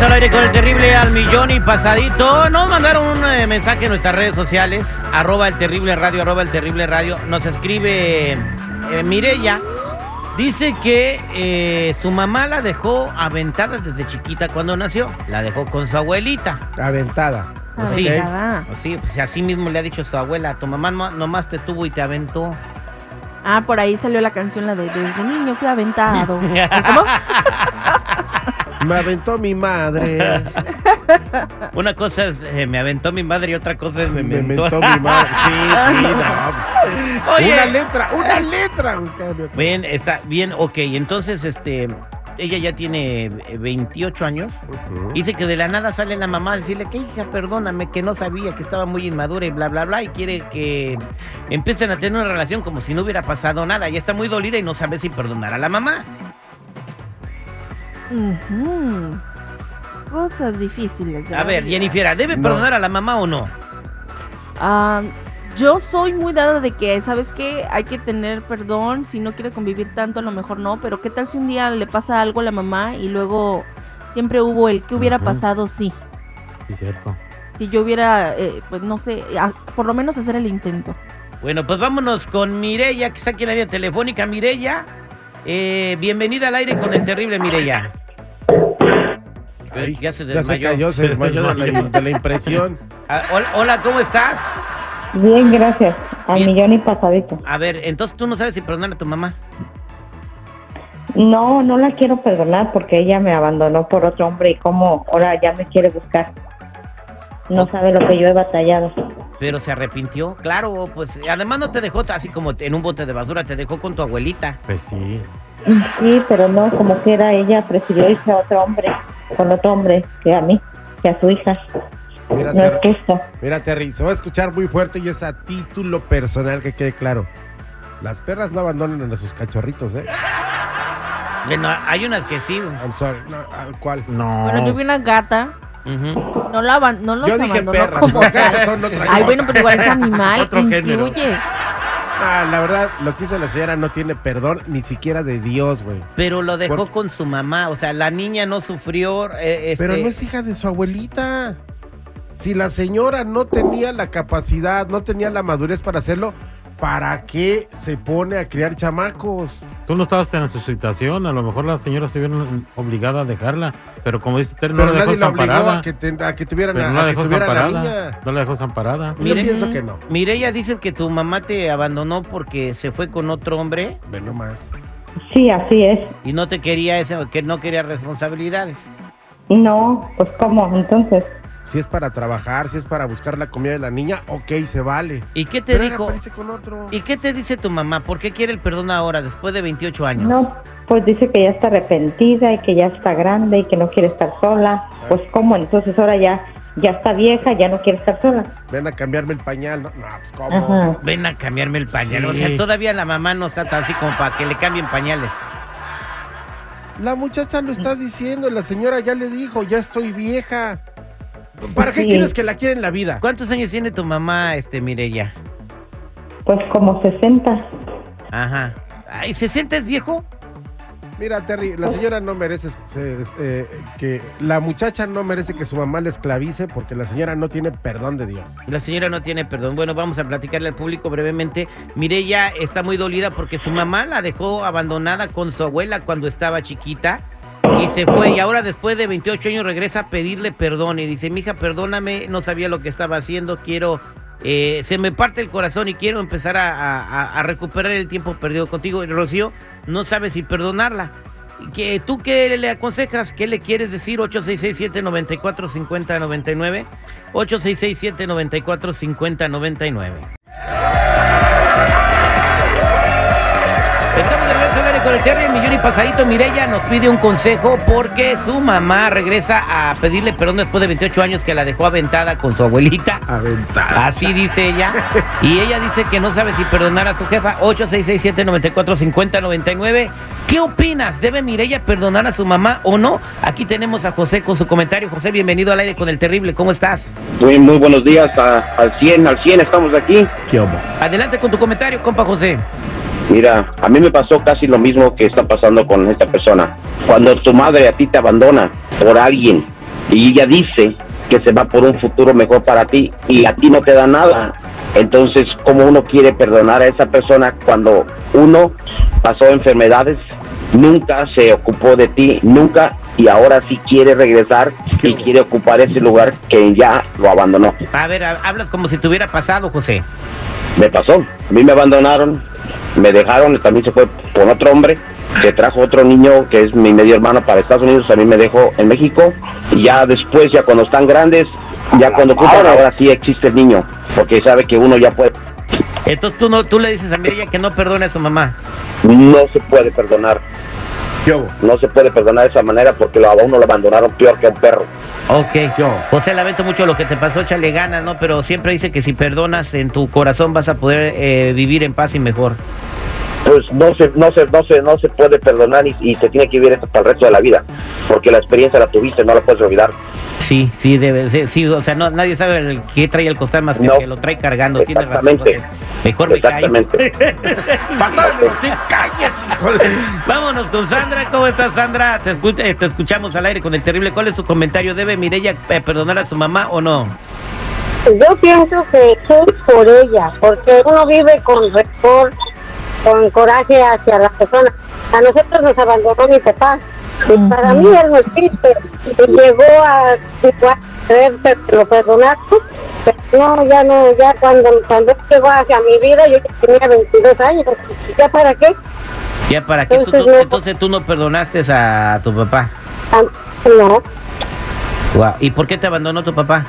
Estamos al aire con el terrible al millón y pasadito. Nos mandaron un eh, mensaje en nuestras redes sociales, arroba el terrible radio, arroba el terrible radio. Nos escribe eh, Mirella. Dice que eh, su mamá la dejó aventada desde chiquita cuando nació. La dejó con su abuelita. Aventada. Pues sí, Aventada. pues sí, pues así mismo le ha dicho su abuela. Tu mamá no- nomás te tuvo y te aventó. Ah, por ahí salió la canción, la de Desde niño fui aventado. ¿Cómo? Me aventó mi madre. Una cosa es eh, me aventó mi madre y otra cosa es me, Me aventó mi madre. Sí, sí, no. Oye. Una letra, una letra. Bien, está bien, ok. Entonces, este, ella ya tiene eh, 28 años. Ujú. Dice que de la nada sale la mamá a decirle que hija, perdóname, que no sabía, que estaba muy inmadura y bla, bla, bla. Y quiere que empiecen a tener una relación como si no hubiera pasado nada. Y está muy dolida y no sabe si perdonar a la mamá. Cosas difíciles. de A la ver, vida. Jennifer, ¿debe No. perdonar a la mamá o no? Ah, yo soy muy dada de que, ¿sabes qué? Hay que tener perdón. Si no quiere convivir tanto, a lo mejor no. Pero ¿qué tal si un día le pasa algo a la mamá y luego siempre hubo el que hubiera pasado? Sí. Sí, cierto. Si yo hubiera, eh, pues no sé, a- por lo menos hacer el intento. Bueno, pues vámonos con Mirella, que está aquí en la vía telefónica. Mirella, eh, bienvenida al aire con el terrible Mirella. Ay, ya se ya se desmayó. cayó, se desmayó de la, de la impresión. Ah, hola, ¿cómo estás? Bien, gracias. Al Bien. millón y pasadito. A ver, entonces tú no sabes si perdonar a tu mamá. No, no la quiero perdonar porque ella me abandonó por otro hombre y como ahora ya me quiere buscar. No sabe lo que yo he batallado. Pero se arrepintió, claro, pues además no te dejó así como en un bote de basura, te dejó con tu abuelita. Pues sí. Sí, pero no, como quiera, ella prefirió irse a otro hombre, con otro hombre que a mí, que a su hija. Mira, No es Terry, justo. mira, Terry, se va a escuchar muy fuerte y es a título personal que quede claro. Las perras no abandonan a sus cachorritos, ¿eh? Bueno, hay unas que sí. I'm sorry. No, ¿al ¿Cuál? No. Bueno, yo vi una gata, Ujú. no la no los Yo dije como tal. son otra Ay, cosa. bueno, pero igual es animal, Otro género. Ah, la verdad, lo que hizo la señora no tiene perdón ni siquiera de Dios, güey. Pero lo dejó Por- con su mamá, o sea, la niña no sufrió. eh, este, Pero no es hija de su abuelita. Si la señora no tenía la capacidad, no tenía la madurez para hacerlo, ¿para qué se pone a criar chamacos? Tú no estabas en su situación. A lo mejor la señora se vio obligada a dejarla. Pero como dice Terry, no Pero la dejó desamparada. a que, te- a que tuvieran Pero no la a dejó desamparada. No la dejó desamparada. Yo pienso que no. Mireya dice que tu mamá te abandonó porque se fue con otro hombre Ve nomás. Sí, así es. y no te quería ese, que no quería responsabilidades. No, pues ¿cómo? Entonces, Si es para trabajar, si es para buscar la comida de la niña, ok, se vale. ¿Y qué te Pero dijo? aparece con otro. ¿Y qué te dice tu mamá? ¿Por qué quiere el perdón ahora, después de 28 años? no, pues dice que ya está arrepentida y que ya está grande y que no quiere estar sola. Pues ¿cómo? Entonces ahora ya, ya está vieja, ya no quiere estar sola. Ven a cambiarme el pañal. No, no pues cómo. Ajá. Ven a cambiarme el pañal. Sí. O sea, todavía la mamá no está tan así como para que le cambien pañales. La muchacha lo está diciendo, la señora ya le dijo, ya estoy vieja. ¿Para qué Sí. quieres que la quiera en la vida? ¿Cuántos años tiene tu mamá, este, Mireya? Pues como 60. Ajá. Ay, ¿60 es viejo? Mira, Terry, la señora no merece eh, que la muchacha no merece que su mamá la esclavice porque la señora no tiene perdón de Dios. La señora no tiene perdón. Bueno, vamos a platicarle al público brevemente. Mireya está muy dolida porque su mamá la dejó abandonada con su abuela cuando estaba chiquita y se fue. Y ahora después de 28 años regresa a pedirle perdón y dice, mija, perdóname, no sabía lo que estaba haciendo, quiero... eh, se me parte el corazón y quiero empezar a, recuperar el tiempo perdido contigo. Y Rocío no sabe si perdonarla. ¿Que, ¿Tú qué le aconsejas? ¿Qué le quieres decir? 866-794-5099. 866-794-5099. Con el Terry, el millón y pasadito. Mireya nos pide un consejo porque su mamá regresa a pedirle perdón después de 28 años que la dejó aventada con su abuelita. Aventada. Así dice ella. Y ella dice que no sabe si perdonar a su jefa. 866-794-5099. ¿Qué opinas? ¿Debe Mireya perdonar a su mamá o no? Aquí tenemos a José con su comentario. José, bienvenido al aire con el terrible. ¿Cómo estás? Muy, muy buenos días, a- al 100, al 100 estamos aquí. ¿Qué hubo? Adelante con tu comentario, compa José. Mira, a mí me pasó casi lo mismo que está pasando con esta persona. Cuando tu madre a ti te abandona por alguien y ella dice que se va por un futuro mejor para ti y a ti no te da nada, entonces, ¿cómo uno quiere perdonar a esa persona cuando uno pasó enfermedades, nunca se ocupó de ti, nunca, y ahora sí quiere regresar y quiere ocupar ese lugar que ya lo abandonó? A ver, ha- hablas como si te hubiera pasado, José. Me pasó, a mí me abandonaron, me dejaron, también se fue con otro hombre, que trajo otro niño que es mi medio hermano para Estados Unidos, a mí me dejó en México, y ya después, ya cuando están grandes, ya cuando ocupan, ahora sí existe el niño, porque sabe que uno ya puede, Entonces tú, no, tú le dices a Mireya que no perdone a su mamá. no se puede perdonar, ¿Qué hubo? no se puede perdonar de esa manera porque a uno lo abandonaron peor que a un perro. Ok. José, lamento mucho lo que te pasó, échale ganas, ¿no? Pero siempre dice que si perdonas en tu corazón vas a poder eh, vivir en paz y mejor. Pues no se, no se, no se, no se puede perdonar y, y se tiene que vivir esto para el resto de la vida, porque la experiencia la tuviste, no la puedes olvidar. Sí, sí, debe ser. Sí, o sea, no, nadie sabe el que trae el costal más que No. el que lo trae cargando. Tienes razón. Mejor me callo. Exactamente. Sí, de- Vámonos con Sandra. ¿Cómo estás, Sandra? Te, escu- eh, te escuchamos al aire con el terrible. ¿Cuál es tu comentario? ¿Debe Mireya eh, perdonar a su mamá o no? Yo pienso que es por ella, porque uno vive con rencor, con coraje hacia la persona. A nosotros nos abandonó mi papá. Y para mí él no existe. Y llegó a creerse que lo perdonaste. Pero no, ya no, ya cuando, cuando llegó hacia mi vida, yo tenía 22 años. ¿Ya para qué? ¿Ya para qué? Entonces, tú- no. entonces tú no perdonaste a tu papá. Ah, No, Guau. ¿Y por qué te abandonó tu papá?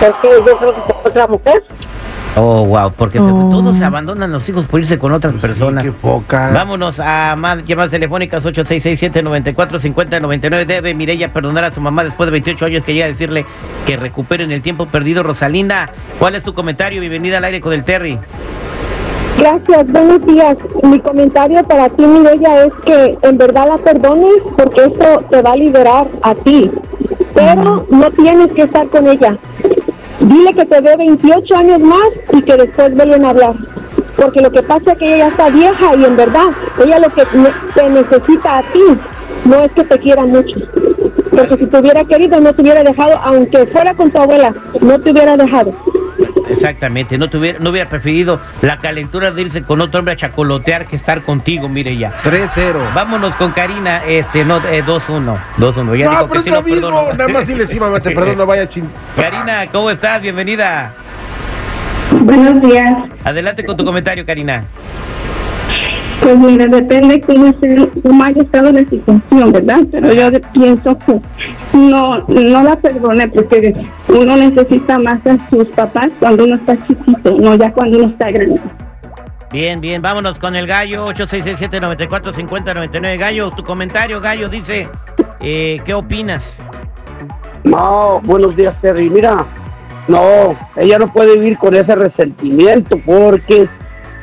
porque yo creo que fue otra mujer. Oh, wow, porque se- Oh. todos se abandonan los hijos por irse con otras Pues sí, personas. qué poca. Vámonos a más llamadas telefónicas 8667-945099. Debe Mireya perdonar a su mamá después de 28 años que llega a decirle que recuperen el tiempo perdido. Rosalinda, ¿cuál es tu comentario? Bienvenida al aire con el Terry. Gracias, buenos días. Mi comentario para ti, Mireya, es que en verdad la perdones porque eso te va a liberar a ti. Pero no tienes que estar con ella. Dile que te dé 28 años más y que después vuelven a hablar. Porque lo que pasa es que ella ya está vieja y en verdad ella lo que te necesita a ti no es que te quiera mucho. Porque si te hubiera querido no te hubiera dejado, aunque fuera con tu abuela, no te hubiera dejado. Exactamente, no, tuviera, no hubiera preferido la calentura de irse con otro hombre a chacolotear que estar contigo, Mireya. 3-0. Vámonos con Karina, este, no, eh, 2-1. 2-1, ya No, digo pero que es sí lo no mismo. perdono. Nada más dile sí, mamá, te perdono, vaya chin. Karina, ¿cómo estás? Bienvenida. Buenos días. Adelante con tu comentario, Karina. Pues mira, depende cómo, esté, cómo haya estado la situación, ¿verdad? Pero yo pienso que no, no la perdone porque uno necesita más a sus papás cuando uno está chiquito, no ya cuando uno está grande. Bien, bien, vámonos con el gallo 8667-945099. Gallo, tu comentario, Gallo, dice, eh, ¿qué opinas? No, buenos días, Terry. Mira, no, ella no puede vivir con ese resentimiento porque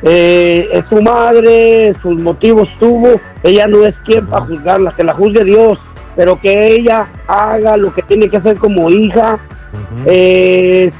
eh, es su madre, sus motivos tuvo. Ella no es quien para juzgarla, que la juzgue Dios, pero que ella haga lo que tiene que hacer como hija. Eh,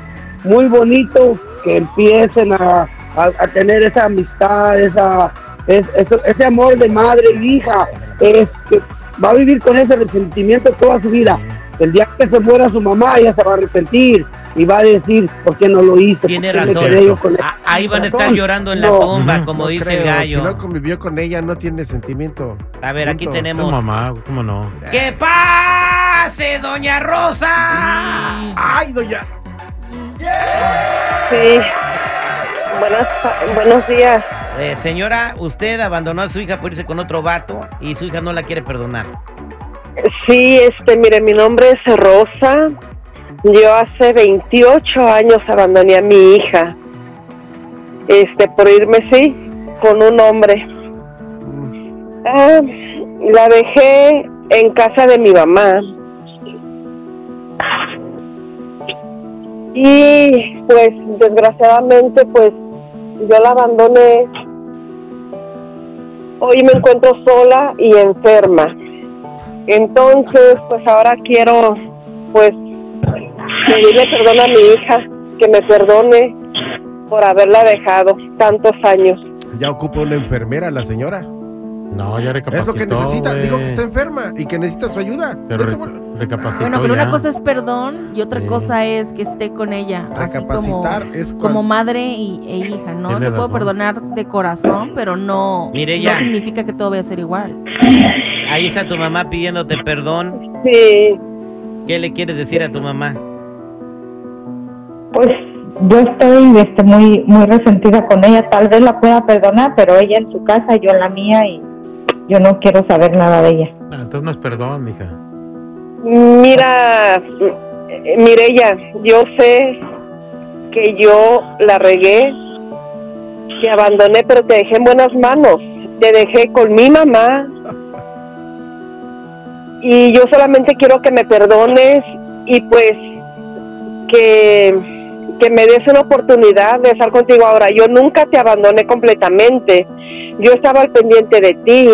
muy bonito que empiecen a, a- a tener esa amistad, esa, es- ese amor de madre y hija. Es que va a vivir con ese resentimiento toda su vida. El día que se muera su mamá, ella se va a arrepentir y va a decir por qué no lo hice. Tiene razón. con. Ah, ahí van a estar llorando en la No. tumba, como No dice creo, el gallo. Si no convivió con ella, no tiene sentimiento. A ver, aquí Punto. Tenemos... mamá, ¿cómo no? ¡Que pase, doña Rosa! ¡Ay, doña! Sí. Buenas, buenos días. Eh, señora, usted abandonó a su hija por irse con otro vato y su hija no la quiere perdonar. Sí, este, mire, mi nombre es Rosa. Yo hace 28 años abandoné a mi hija. Este, por irme, sí, con un hombre. Ah, la dejé en casa de mi mamá. Y pues desgraciadamente pues yo la abandoné. Hoy me encuentro sola y enferma. Entonces, pues ahora quiero, pues, pedirle perdón a mi hija, que me perdone por haberla dejado tantos años. Ya ocupa una enfermera la señora. No, ya recapacitó. Es lo que necesita. güey. Digo que está enferma y que necesita su ayuda. Pero re- recapacitó Bueno, pero ya. una cosa es perdón y otra Sí. cosa es que esté con ella. Así como, recapacitar es como madre y, e hija, ¿no? Tiene Te puedo razón. perdonar de corazón, pero no, Mire, no significa que todo vaya a ser igual. Ahí está tu mamá pidiéndote perdón. Sí, ¿Qué le quieres decir a tu mamá? Pues yo estoy este, muy muy resentida con ella. Tal vez la pueda perdonar, pero ella en su casa, yo en la mía y yo no quiero saber nada de ella. Ah, entonces no es perdón, mija. mira, Mireya, yo sé que yo la regué, te abandoné, pero te dejé en buenas manos. Te dejé con mi mamá. Y yo solamente quiero que me perdones y pues que, que me des una oportunidad de estar contigo ahora. Yo nunca te abandoné completamente. Yo estaba al pendiente de ti.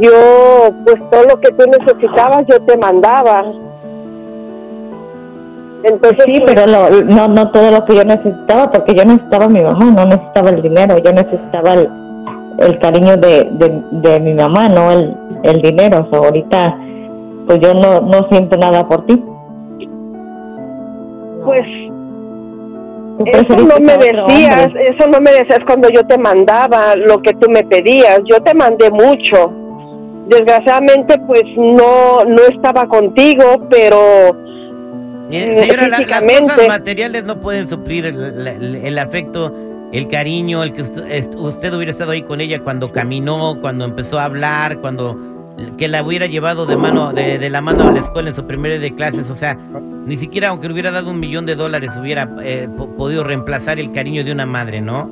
Yo, pues todo lo que tú necesitabas, yo te mandaba. Entonces, Sí, pero lo- no no todo lo que yo necesitaba, porque yo necesitaba a mi mamá, no necesitaba el dinero, yo necesitaba el, el cariño de, de, de mi mamá, no el, el dinero. O sea, ahorita, pues yo no, no siento nada por ti. pues eso no me decías, eso no me decías cuando yo te mandaba lo que tú me pedías. Yo te mandé mucho. Desgraciadamente, pues no no estaba contigo, pero Mire, señora, la- las cosas materiales no pueden suplir el, el- el afecto, el cariño, el que usted, usted hubiera estado ahí con ella cuando caminó, cuando empezó a hablar, cuando que la hubiera llevado de mano de, de la mano a la escuela en su primer día de clases, o sea, ni siquiera aunque le hubiera dado un millón de dólares hubiera eh, po- podido reemplazar el cariño de una madre, ¿no?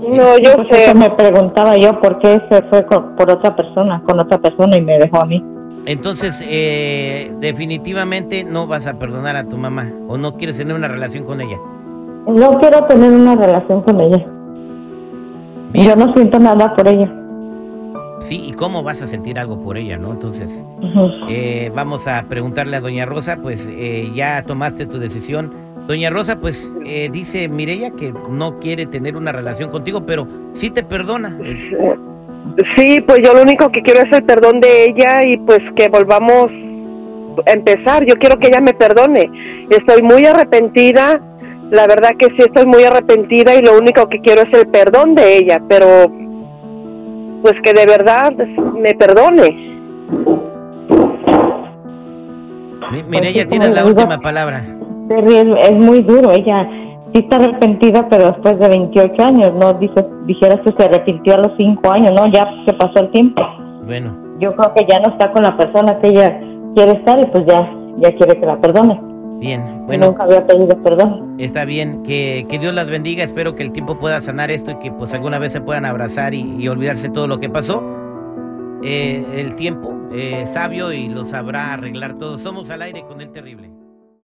no, yo Pues sé. me preguntaba yo por qué se fue con- por otra persona, con otra persona y me dejó a mí. Entonces, eh, definitivamente no vas a perdonar a tu mamá o no quieres tener una relación con ella. No quiero tener una relación con ella. Yo no siento nada por ella. Sí, ¿y cómo vas a sentir algo por ella, no? Entonces, eh, vamos a preguntarle a Doña Rosa, pues eh, ya tomaste tu decisión. Doña Rosa, pues eh, dice Mirella que no quiere tener una relación contigo, pero sí te perdona. Sí, pues yo lo único que quiero es el perdón de ella y pues que volvamos a empezar. Yo quiero que ella me perdone. Estoy muy arrepentida, la verdad que sí estoy muy arrepentida y lo único que quiero es el perdón de ella, pero pues que de verdad me perdone. Mi- Mireya, sí, tienes como la digo. última palabra. Es muy duro. Ella sí está arrepentida, pero después de 28 años, no dices, dijeras que se arrepintió a los 5 años, no, ya se pasó el tiempo. Bueno, Yo creo que ya no está con la persona que ella quiere estar y pues ya, ya quiere que la perdone. Bien, bueno, Nunca había pedido perdón. está bien. Que, que Dios las bendiga. Espero que el tiempo pueda sanar esto y que pues alguna vez se puedan abrazar y, y olvidarse todo lo que pasó. Eh, el tiempo eh, sabio y lo sabrá arreglar todo. Somos al aire con el terrible.